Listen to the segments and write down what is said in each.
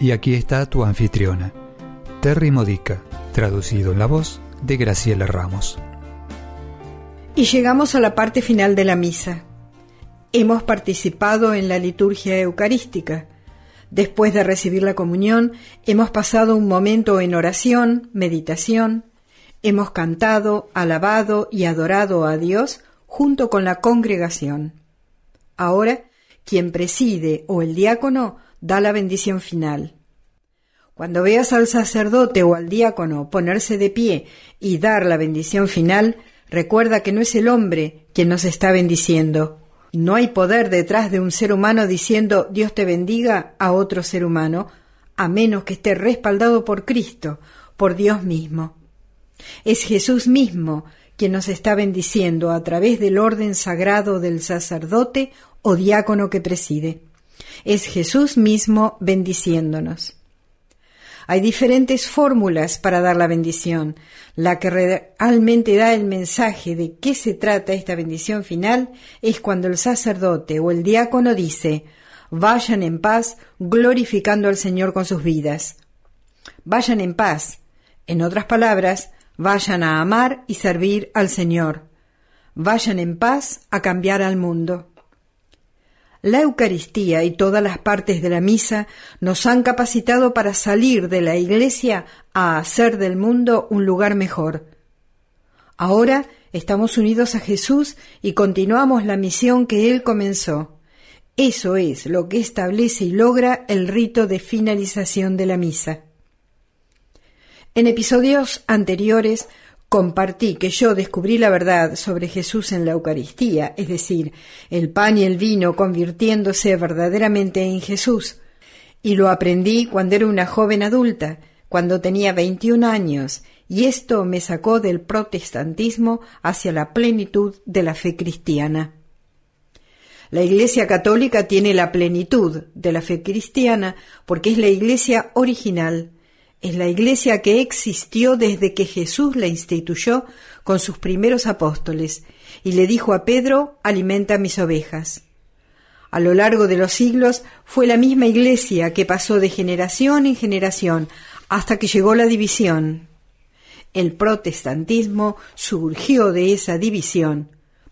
Y aquí está tu anfitriona, Terry Modica, traducido en la voz de Graciela Ramos. Y llegamos a la parte final de la misa. Hemos participado en la liturgia eucarística. Después de recibir la comunión, hemos pasado un momento en oración, meditación, hemos cantado, alabado y adorado a Dios junto con la congregación. Ahora, quien preside o el diácono da la bendición final. Cuando veas al sacerdote o al diácono ponerse de pie y dar la bendición final, recuerda que no es el hombre quien nos está bendiciendo. No hay poder detrás de un ser humano diciendo Dios te bendiga a otro ser humano, a menos que esté respaldado por Cristo, por Dios mismo. Es Jesús mismo quien nos está bendiciendo a través del orden sagrado del sacerdote o diácono que preside es Jesús mismo bendiciéndonos. Hay diferentes fórmulas para dar la bendición. La que realmente da el mensaje de qué se trata esta bendición final es cuando el sacerdote o el diácono dice, vayan en paz glorificando al Señor con sus vidas. Vayan en paz. En otras palabras, vayan a amar y servir al Señor. Vayan en paz a cambiar al mundo. La Eucaristía y todas las partes de la misa nos han capacitado para salir de la Iglesia a hacer del mundo un lugar mejor. Ahora estamos unidos a Jesús y continuamos la misión que Él comenzó. Eso es lo que establece y logra el rito de finalización de la misa. En episodios anteriores Compartí que yo descubrí la verdad sobre Jesús en la Eucaristía, es decir, el pan y el vino convirtiéndose verdaderamente en Jesús. Y lo aprendí cuando era una joven adulta, cuando tenía 21 años, y esto me sacó del protestantismo hacia la plenitud de la fe cristiana. La Iglesia Católica tiene la plenitud de la fe cristiana porque es la Iglesia original, es la iglesia que existió desde que Jesús la instituyó con sus primeros apóstoles y le dijo a Pedro, alimenta mis ovejas. A lo largo de los siglos fue la misma iglesia que pasó de generación en generación hasta que llegó la división. El protestantismo surgió de esa división,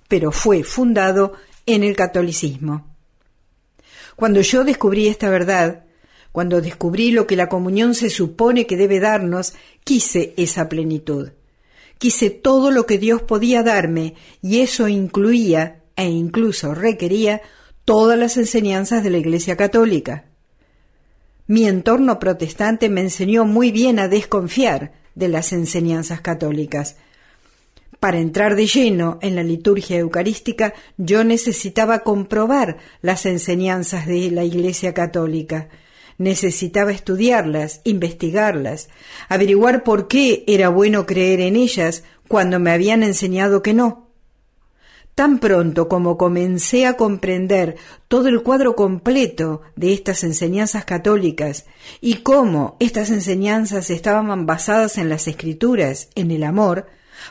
pero fue fundado en el catolicismo. Cuando yo descubrí esta verdad, cuando descubrí lo que la comunión se supone que debe darnos, quise esa plenitud. Quise todo lo que Dios podía darme, y eso incluía, e incluso requería, todas las enseñanzas de la Iglesia Católica. Mi entorno protestante me enseñó muy bien a desconfiar de las enseñanzas católicas. Para entrar de lleno en la liturgia eucarística, yo necesitaba comprobar las enseñanzas de la Iglesia Católica. Necesitaba estudiarlas, investigarlas, averiguar por qué era bueno creer en ellas cuando me habían enseñado que no. Tan pronto como comencé a comprender todo el cuadro completo de estas enseñanzas católicas y cómo estas enseñanzas estaban basadas en las escrituras, en el amor,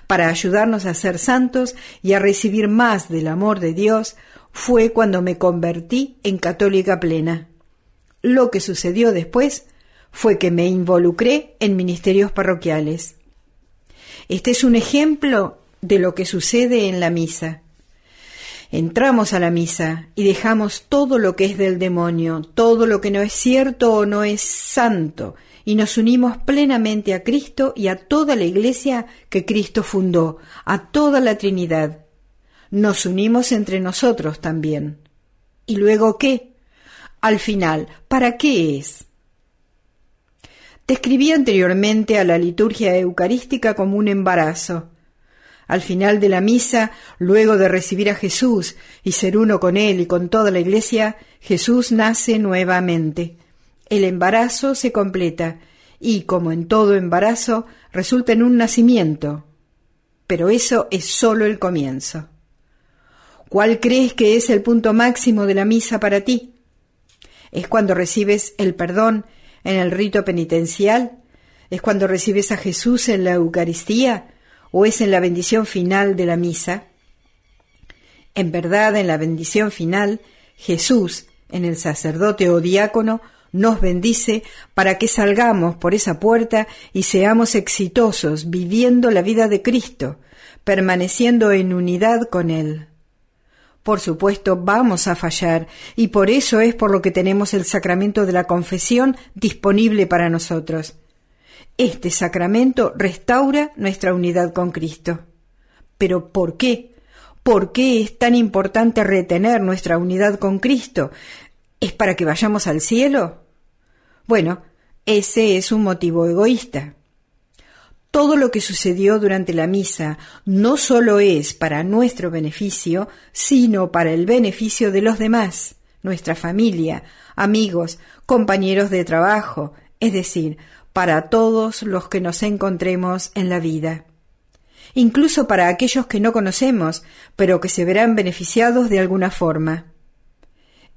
para ayudarnos a ser santos y a recibir más del amor de Dios, fue cuando me convertí en católica plena. Lo que sucedió después fue que me involucré en ministerios parroquiales. Este es un ejemplo de lo que sucede en la misa. Entramos a la misa y dejamos todo lo que es del demonio, todo lo que no es cierto o no es santo, y nos unimos plenamente a Cristo y a toda la iglesia que Cristo fundó, a toda la Trinidad. Nos unimos entre nosotros también. ¿Y luego qué? Al final, ¿para qué es? Describí anteriormente a la liturgia eucarística como un embarazo. Al final de la misa, luego de recibir a Jesús y ser uno con Él y con toda la Iglesia, Jesús nace nuevamente. el embarazo se completa y, como en todo embarazo, resulta en un nacimiento. Pero eso es sólo el comienzo. ¿Cuál crees que es el punto máximo de la misa para ti? ¿Es cuando recibes el perdón en el rito penitencial? ¿Es cuando recibes a Jesús en la Eucaristía? ¿O es en la bendición final de la misa? En verdad, en la bendición final, Jesús, en el sacerdote o diácono, nos bendice para que salgamos por esa puerta y seamos exitosos viviendo la vida de Cristo, permaneciendo en unidad con Él. Por supuesto, vamos a fallar, y por eso es por lo que tenemos el sacramento de la confesión disponible para nosotros. Este sacramento restaura nuestra unidad con Cristo. Pero ¿por qué? ¿Por qué es tan importante retener nuestra unidad con Cristo? ¿Es para que vayamos al cielo? Bueno, ese es un motivo egoísta. Todo lo que sucedió durante la misa no solo es para nuestro beneficio, sino para el beneficio de los demás, nuestra familia, amigos, compañeros de trabajo, es decir, para todos los que nos encontremos en la vida. Incluso para aquellos que no conocemos, pero que se verán beneficiados de alguna forma.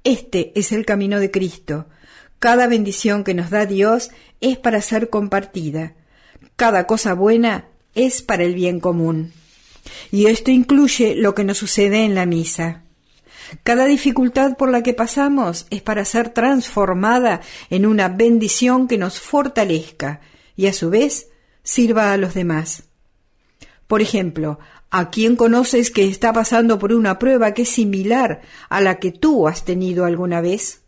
Este es el camino de Cristo, cada bendición que nos da Dios es para ser compartida. Cada cosa buena es para el bien común. Y esto incluye lo que nos sucede en la misa. Cada dificultad por la que pasamos es para ser transformada en una bendición que nos fortalezca y a su vez sirva a los demás. Por ejemplo, ¿a quién conoces que está pasando por una prueba que es similar a la que tú has tenido alguna vez?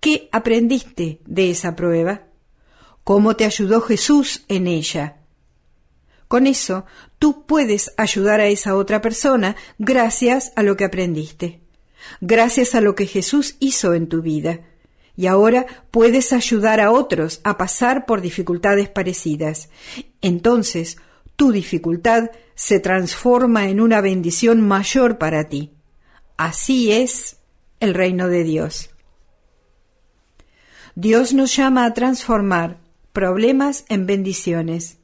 ¿Qué aprendiste de esa prueba? ¿Cómo te ayudó Jesús en ella? Con eso, tú puedes ayudar a esa otra persona gracias a lo que aprendiste, gracias a lo que Jesús hizo en tu vida. Y ahora puedes ayudar a otros a pasar por dificultades parecidas. Entonces, tu dificultad se transforma en una bendición mayor para ti. Así es el reino de Dios. Dios nos llama a transformar problemas en bendiciones.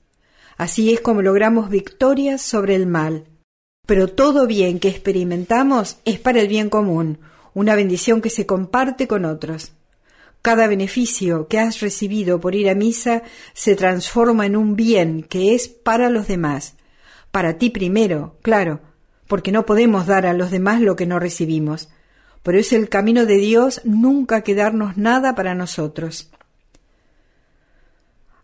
Así es como logramos victorias sobre el mal. Pero todo bien que experimentamos es para el bien común, una bendición que se comparte con otros. Cada beneficio que has recibido por ir a misa se transforma en un bien que es para los demás. Para ti primero, claro, porque no podemos dar a los demás lo que no recibimos. Pero es el camino de Dios nunca quedarnos nada para nosotros.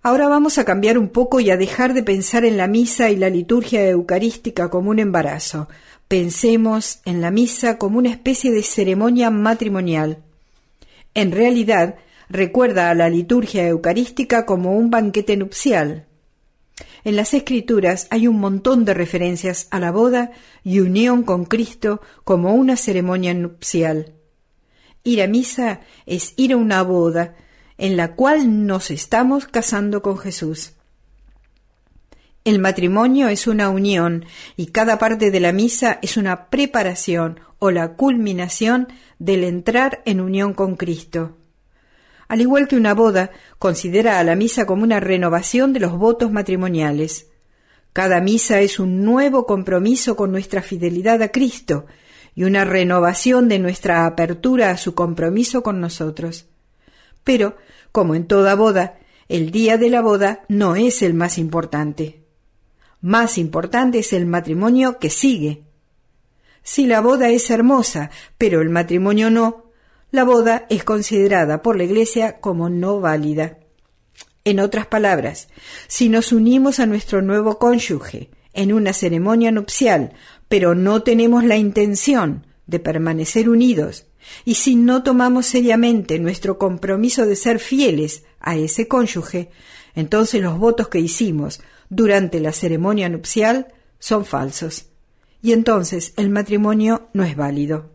Ahora vamos a cambiar un poco y a dejar de pensar en la misa y la liturgia eucarística como un embarazo. Pensemos en la misa como una especie de ceremonia matrimonial. En realidad, recuerda a la liturgia eucarística como un banquete nupcial. En las Escrituras hay un montón de referencias a la boda y unión con Cristo como una ceremonia nupcial. Ir a misa es ir a una boda en la cual nos estamos casando con Jesús. El matrimonio es una unión y cada parte de la misa es una preparación o la culminación del entrar en unión con Cristo. Al igual que una boda, considera a la misa como una renovación de los votos matrimoniales. Cada misa es un nuevo compromiso con nuestra fidelidad a Cristo y una renovación de nuestra apertura a su compromiso con nosotros. Pero, como en toda boda, el día de la boda no es el más importante. Más importante es el matrimonio que sigue. Si la boda es hermosa, pero el matrimonio no, la boda es considerada por la Iglesia como no válida. En otras palabras, si nos unimos a nuestro nuevo cónyuge en una ceremonia nupcial, pero no tenemos la intención de permanecer unidos, y si no tomamos seriamente nuestro compromiso de ser fieles a ese cónyuge, entonces los votos que hicimos durante la ceremonia nupcial son falsos, y entonces el matrimonio no es válido.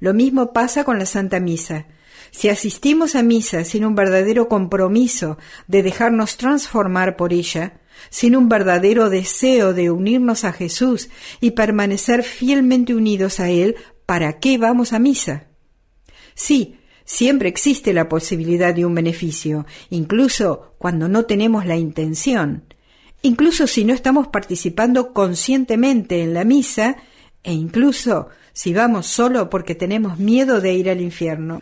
Lo mismo pasa con la Santa Misa. Si asistimos a misa sin un verdadero compromiso de dejarnos transformar por ella, sin un verdadero deseo de unirnos a Jesús y permanecer fielmente unidos a Él, ¿para qué vamos a misa? Sí, Siempre existe la posibilidad de un beneficio, incluso cuando no tenemos la intención, incluso si no estamos participando conscientemente en la misa, e incluso si vamos solo porque tenemos miedo de ir al infierno.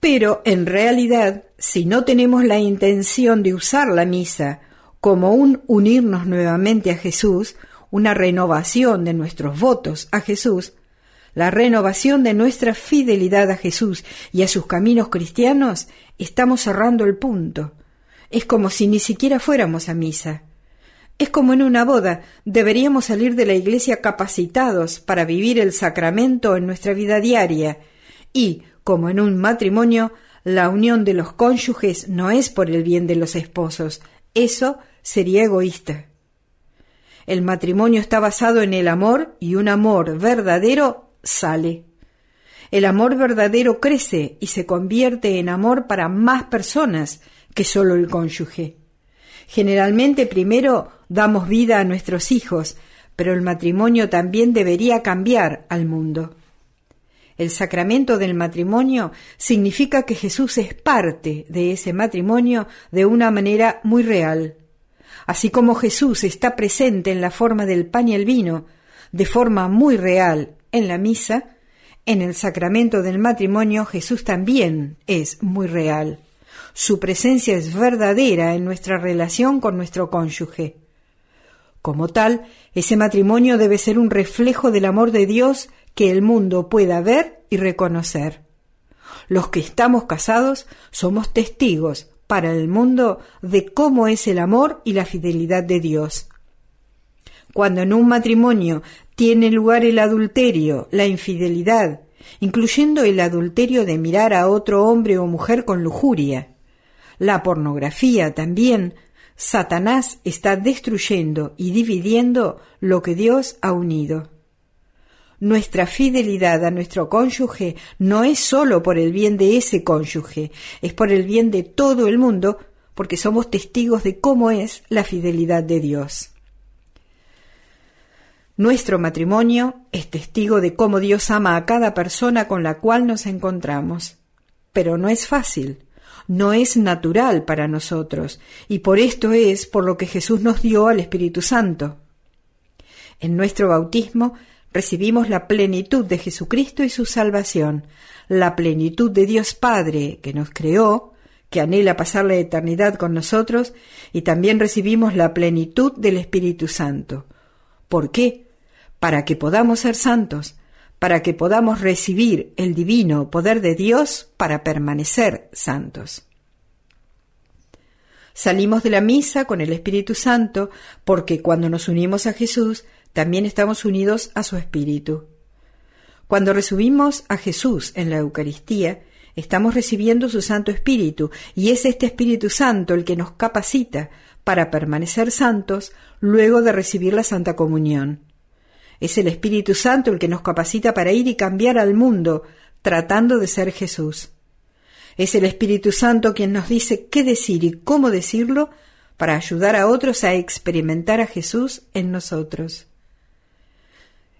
Pero en realidad, si no tenemos la intención de usar la misa como un unirnos nuevamente a Jesús, una renovación de nuestros votos a Jesús, la renovación de nuestra fidelidad a Jesús y a sus caminos cristianos, estamos cerrando el punto. Es como si ni siquiera fuéramos a misa. Es como en una boda, deberíamos salir de la iglesia capacitados para vivir el sacramento en nuestra vida diaria y, como en un matrimonio, la unión de los cónyuges no es por el bien de los esposos, eso sería egoísta. El matrimonio está basado en el amor y un amor verdadero sale. El amor verdadero crece y se convierte en amor para más personas que solo el cónyuge. Generalmente primero damos vida a nuestros hijos, pero el matrimonio también debería cambiar al mundo. El sacramento del matrimonio significa que Jesús es parte de ese matrimonio de una manera muy real. Así como Jesús está presente en la forma del pan y el vino, de forma muy real en la misa, en el sacramento del matrimonio Jesús también es muy real. Su presencia es verdadera en nuestra relación con nuestro cónyuge. Como tal, ese matrimonio debe ser un reflejo del amor de Dios que el mundo pueda ver y reconocer. Los que estamos casados somos testigos para el mundo de cómo es el amor y la fidelidad de Dios. Cuando en un matrimonio tiene lugar el adulterio, la infidelidad, incluyendo el adulterio de mirar a otro hombre o mujer con lujuria, la pornografía también, Satanás está destruyendo y dividiendo lo que Dios ha unido. Nuestra fidelidad a nuestro cónyuge no es sólo por el bien de ese cónyuge, es por el bien de todo el mundo, porque somos testigos de cómo es la fidelidad de Dios. Nuestro matrimonio es testigo de cómo Dios ama a cada persona con la cual nos encontramos. Pero no es fácil, no es natural para nosotros, y por esto es por lo que Jesús nos dio al Espíritu Santo. En nuestro bautismo recibimos la plenitud de Jesucristo y su salvación, la plenitud de Dios Padre que nos creó, que anhela pasar la eternidad con nosotros, y también recibimos la plenitud del Espíritu Santo. ¿Por qué? Para que podamos ser santos, para que podamos recibir el divino poder de Dios para permanecer santos. Salimos de la misa con el Espíritu Santo porque cuando nos unimos a Jesús también estamos unidos a su Espíritu. Cuando recibimos a Jesús en la Eucaristía, estamos recibiendo su Santo Espíritu, y es este Espíritu Santo el que nos capacita para permanecer santos luego de recibir la Santa Comunión. Es el Espíritu Santo el que nos capacita para ir y cambiar al mundo, tratando de ser Jesús. Es el Espíritu Santo quien nos dice qué decir y cómo decirlo para ayudar a otros a experimentar a Jesús en nosotros.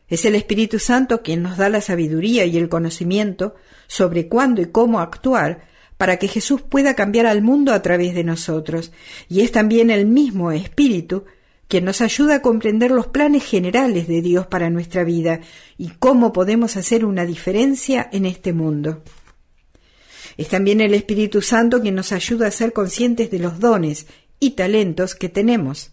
Es el Espíritu Santo quien nos da la sabiduría y el conocimiento sobre cuándo y cómo actuar para que Jesús pueda cambiar al mundo a través de nosotros, y es también el mismo Espíritu quien nos ayuda a comprender los planes generales de Dios para nuestra vida y cómo podemos hacer una diferencia en este mundo. Es también el Espíritu Santo quien nos ayuda a ser conscientes de los dones y talentos que tenemos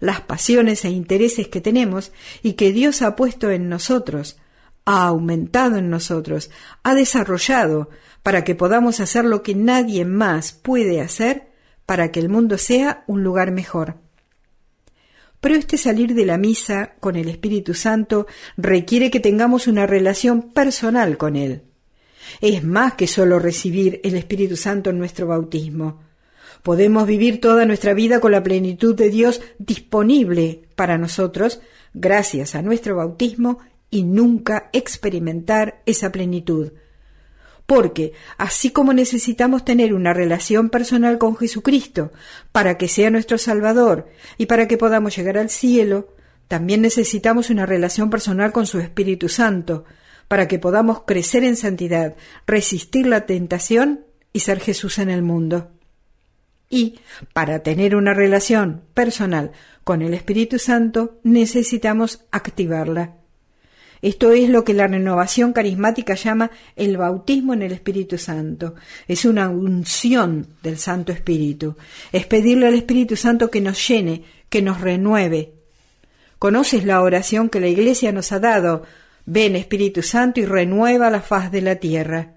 las pasiones e intereses que tenemos y que Dios ha puesto en nosotros, ha aumentado en nosotros, ha desarrollado para que podamos hacer lo que nadie más puede hacer para que el mundo sea un lugar mejor. Pero este salir de la misa con el Espíritu Santo requiere que tengamos una relación personal con Él. Es más que solo recibir el Espíritu Santo en nuestro bautismo. Podemos vivir toda nuestra vida con la plenitud de Dios disponible para nosotros gracias a nuestro bautismo y nunca experimentar esa plenitud. Porque, así como necesitamos tener una relación personal con Jesucristo para que sea nuestro Salvador y para que podamos llegar al cielo, también necesitamos una relación personal con su Espíritu Santo, para que podamos crecer en santidad, resistir la tentación y ser Jesús en el mundo. Y para tener una relación personal con el Espíritu Santo necesitamos activarla. Esto es lo que la renovación carismática llama el bautismo en el Espíritu Santo. Es una unción del Santo Espíritu. Es pedirle al Espíritu Santo que nos llene, que nos renueve. ¿Conoces la oración que la Iglesia nos ha dado? Ven Espíritu Santo y renueva la faz de la tierra.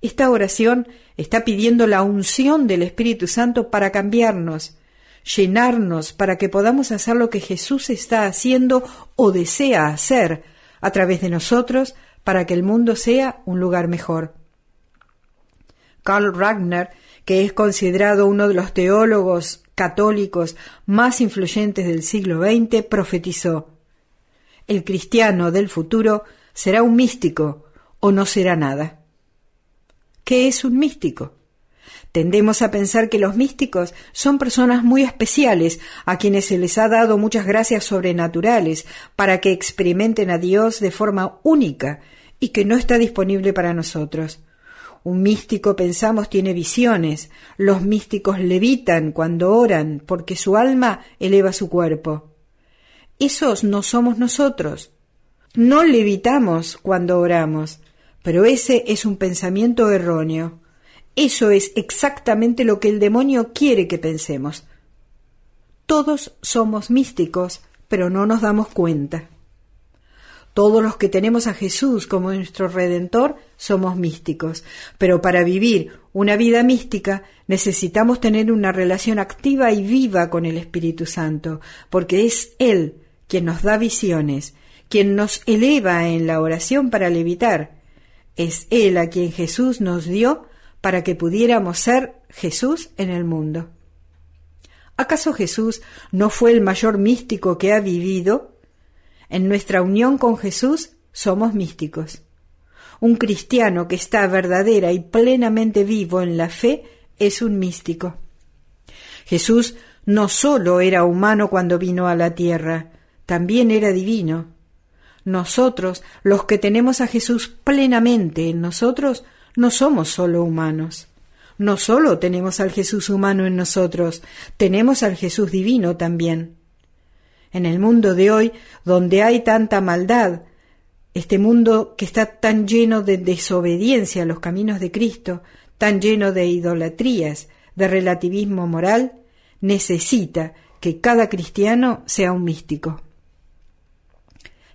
Esta oración está pidiendo la unción del Espíritu Santo para cambiarnos, llenarnos para que podamos hacer lo que Jesús está haciendo o desea hacer a través de nosotros para que el mundo sea un lugar mejor. Karl Ragnar, que es considerado uno de los teólogos católicos más influyentes del siglo XX, profetizó El cristiano del futuro será un místico o no será nada. ¿Qué es un místico? Tendemos a pensar que los místicos son personas muy especiales a quienes se les ha dado muchas gracias sobrenaturales para que experimenten a Dios de forma única y que no está disponible para nosotros. Un místico, pensamos, tiene visiones. Los místicos levitan cuando oran porque su alma eleva su cuerpo. Esos no somos nosotros. No levitamos cuando oramos, pero ese es un pensamiento erróneo. Eso es exactamente lo que el demonio quiere que pensemos. Todos somos místicos, pero no nos damos cuenta. Todos los que tenemos a Jesús como nuestro Redentor somos místicos, pero para vivir una vida mística necesitamos tener una relación activa y viva con el Espíritu Santo, porque es Él quien nos da visiones, quien nos eleva en la oración para levitar. Es Él a quien Jesús nos dio para que pudiéramos ser Jesús en el mundo. ¿Acaso Jesús no fue el mayor místico que ha vivido? En nuestra unión con Jesús somos místicos. Un cristiano que está verdadera y plenamente vivo en la fe es un místico. Jesús no sólo era humano cuando vino a la tierra, también era divino. Nosotros, los que tenemos a Jesús plenamente en nosotros, no somos solo humanos. No solo tenemos al Jesús humano en nosotros, tenemos al Jesús divino también. En el mundo de hoy, donde hay tanta maldad, este mundo que está tan lleno de desobediencia a los caminos de Cristo, tan lleno de idolatrías, de relativismo moral, necesita que cada cristiano sea un místico.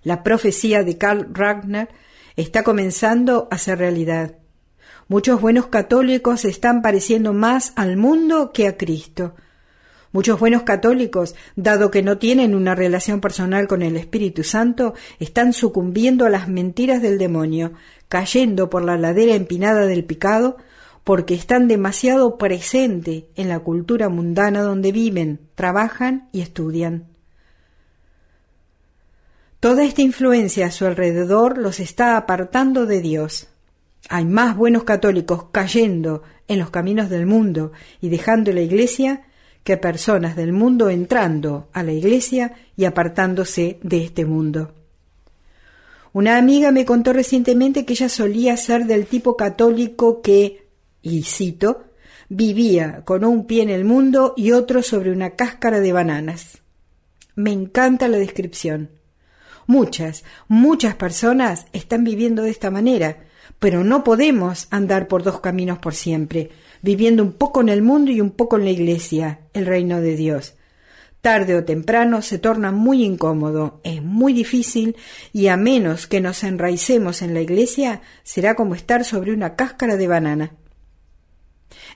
La profecía de Karl Ragnar está comenzando a ser realidad. Muchos buenos católicos están pareciendo más al mundo que a Cristo. Muchos buenos católicos, dado que no tienen una relación personal con el Espíritu Santo, están sucumbiendo a las mentiras del demonio, cayendo por la ladera empinada del pecado, porque están demasiado presentes en la cultura mundana donde viven, trabajan y estudian. Toda esta influencia a su alrededor los está apartando de Dios. Hay más buenos católicos cayendo en los caminos del mundo y dejando la Iglesia que personas del mundo entrando a la Iglesia y apartándose de este mundo. Una amiga me contó recientemente que ella solía ser del tipo católico que, y cito, vivía con un pie en el mundo y otro sobre una cáscara de bananas. Me encanta la descripción. Muchas, muchas personas están viviendo de esta manera, pero no podemos andar por dos caminos por siempre, viviendo un poco en el mundo y un poco en la iglesia, el reino de Dios. Tarde o temprano se torna muy incómodo, es muy difícil y a menos que nos enraicemos en la iglesia será como estar sobre una cáscara de banana.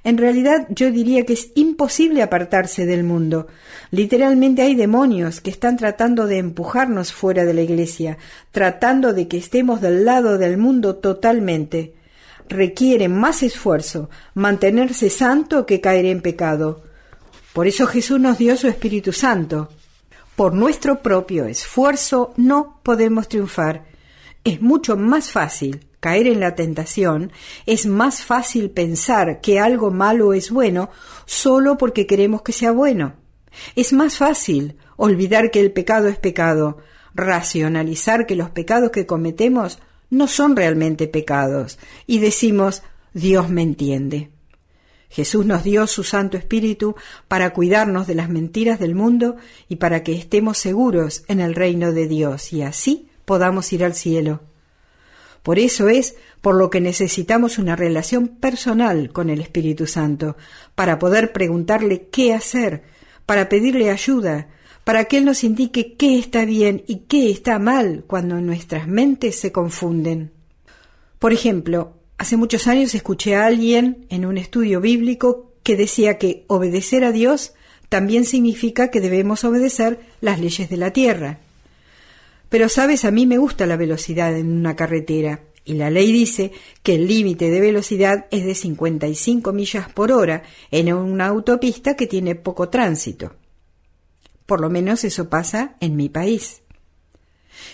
En realidad yo diría que es imposible apartarse del mundo. Literalmente hay demonios que están tratando de empujarnos fuera de la iglesia, tratando de que estemos del lado del mundo totalmente. Requiere más esfuerzo mantenerse santo que caer en pecado. Por eso Jesús nos dio su Espíritu Santo. Por nuestro propio esfuerzo no podemos triunfar. Es mucho más fácil caer en la tentación, es más fácil pensar que algo malo es bueno solo porque queremos que sea bueno. Es más fácil olvidar que el pecado es pecado, racionalizar que los pecados que cometemos no son realmente pecados y decimos Dios me entiende. Jesús nos dio su Santo Espíritu para cuidarnos de las mentiras del mundo y para que estemos seguros en el reino de Dios y así podamos ir al cielo. Por eso es por lo que necesitamos una relación personal con el Espíritu Santo, para poder preguntarle qué hacer, para pedirle ayuda, para que Él nos indique qué está bien y qué está mal cuando nuestras mentes se confunden. Por ejemplo, hace muchos años escuché a alguien en un estudio bíblico que decía que obedecer a Dios también significa que debemos obedecer las leyes de la tierra. Pero sabes, a mí me gusta la velocidad en una carretera y la ley dice que el límite de velocidad es de 55 millas por hora en una autopista que tiene poco tránsito. Por lo menos eso pasa en mi país.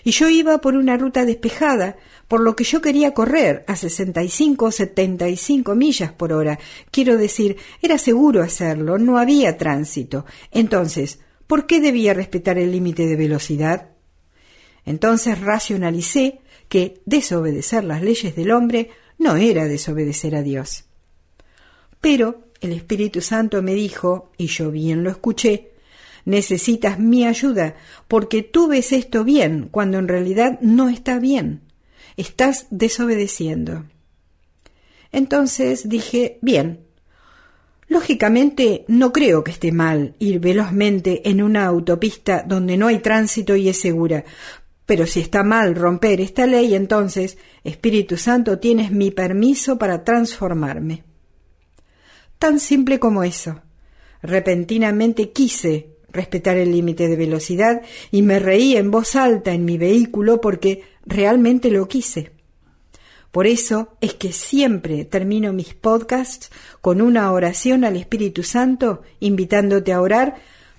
Y yo iba por una ruta despejada, por lo que yo quería correr a 65 o 75 millas por hora. Quiero decir, era seguro hacerlo, no había tránsito. Entonces, ¿por qué debía respetar el límite de velocidad? Entonces racionalicé que desobedecer las leyes del hombre no era desobedecer a Dios. Pero el Espíritu Santo me dijo, y yo bien lo escuché, necesitas mi ayuda, porque tú ves esto bien cuando en realidad no está bien. Estás desobedeciendo. Entonces dije, bien, Lógicamente, no creo que esté mal ir velozmente en una autopista donde no hay tránsito y es segura, pero si está mal romper esta ley, entonces, Espíritu Santo, tienes mi permiso para transformarme. Tan simple como eso. Repentinamente quise respetar el límite de velocidad y me reí en voz alta en mi vehículo porque realmente lo quise. Por eso es que siempre termino mis podcasts con una oración al Espíritu Santo, invitándote a orar,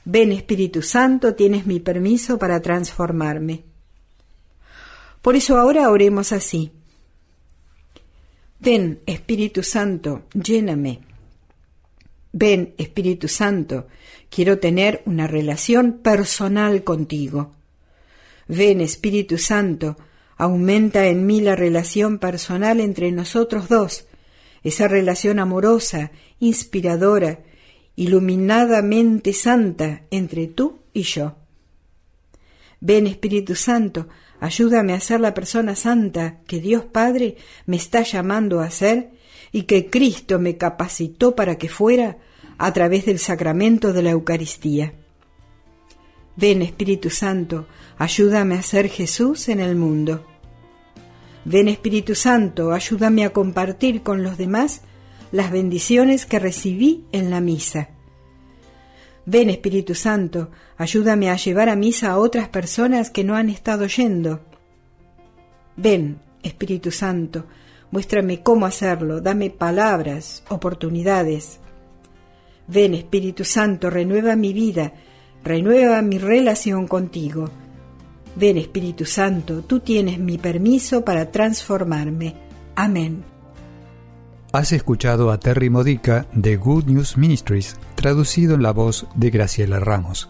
ven Espíritu Santo, tienes mi permiso para transformarme. Por eso ahora oremos así. Ven, Espíritu Santo, lléname. Ven, Espíritu Santo, quiero tener una relación personal contigo. Ven, Espíritu Santo, aumenta en mí la relación personal entre nosotros dos, esa relación amorosa, inspiradora, iluminadamente santa entre tú y yo. Ven, Espíritu Santo, Ayúdame a ser la persona santa que Dios Padre me está llamando a ser y que Cristo me capacitó para que fuera a través del sacramento de la Eucaristía. Ven Espíritu Santo, ayúdame a ser Jesús en el mundo. Ven Espíritu Santo, ayúdame a compartir con los demás las bendiciones que recibí en la misa. Ven Espíritu Santo, ayúdame a llevar a misa a otras personas que no han estado yendo. Ven Espíritu Santo, muéstrame cómo hacerlo, dame palabras, oportunidades. Ven Espíritu Santo, renueva mi vida, renueva mi relación contigo. Ven Espíritu Santo, tú tienes mi permiso para transformarme. Amén. Has escuchado a Terry Modica de Good News Ministries, traducido en la voz de Graciela Ramos.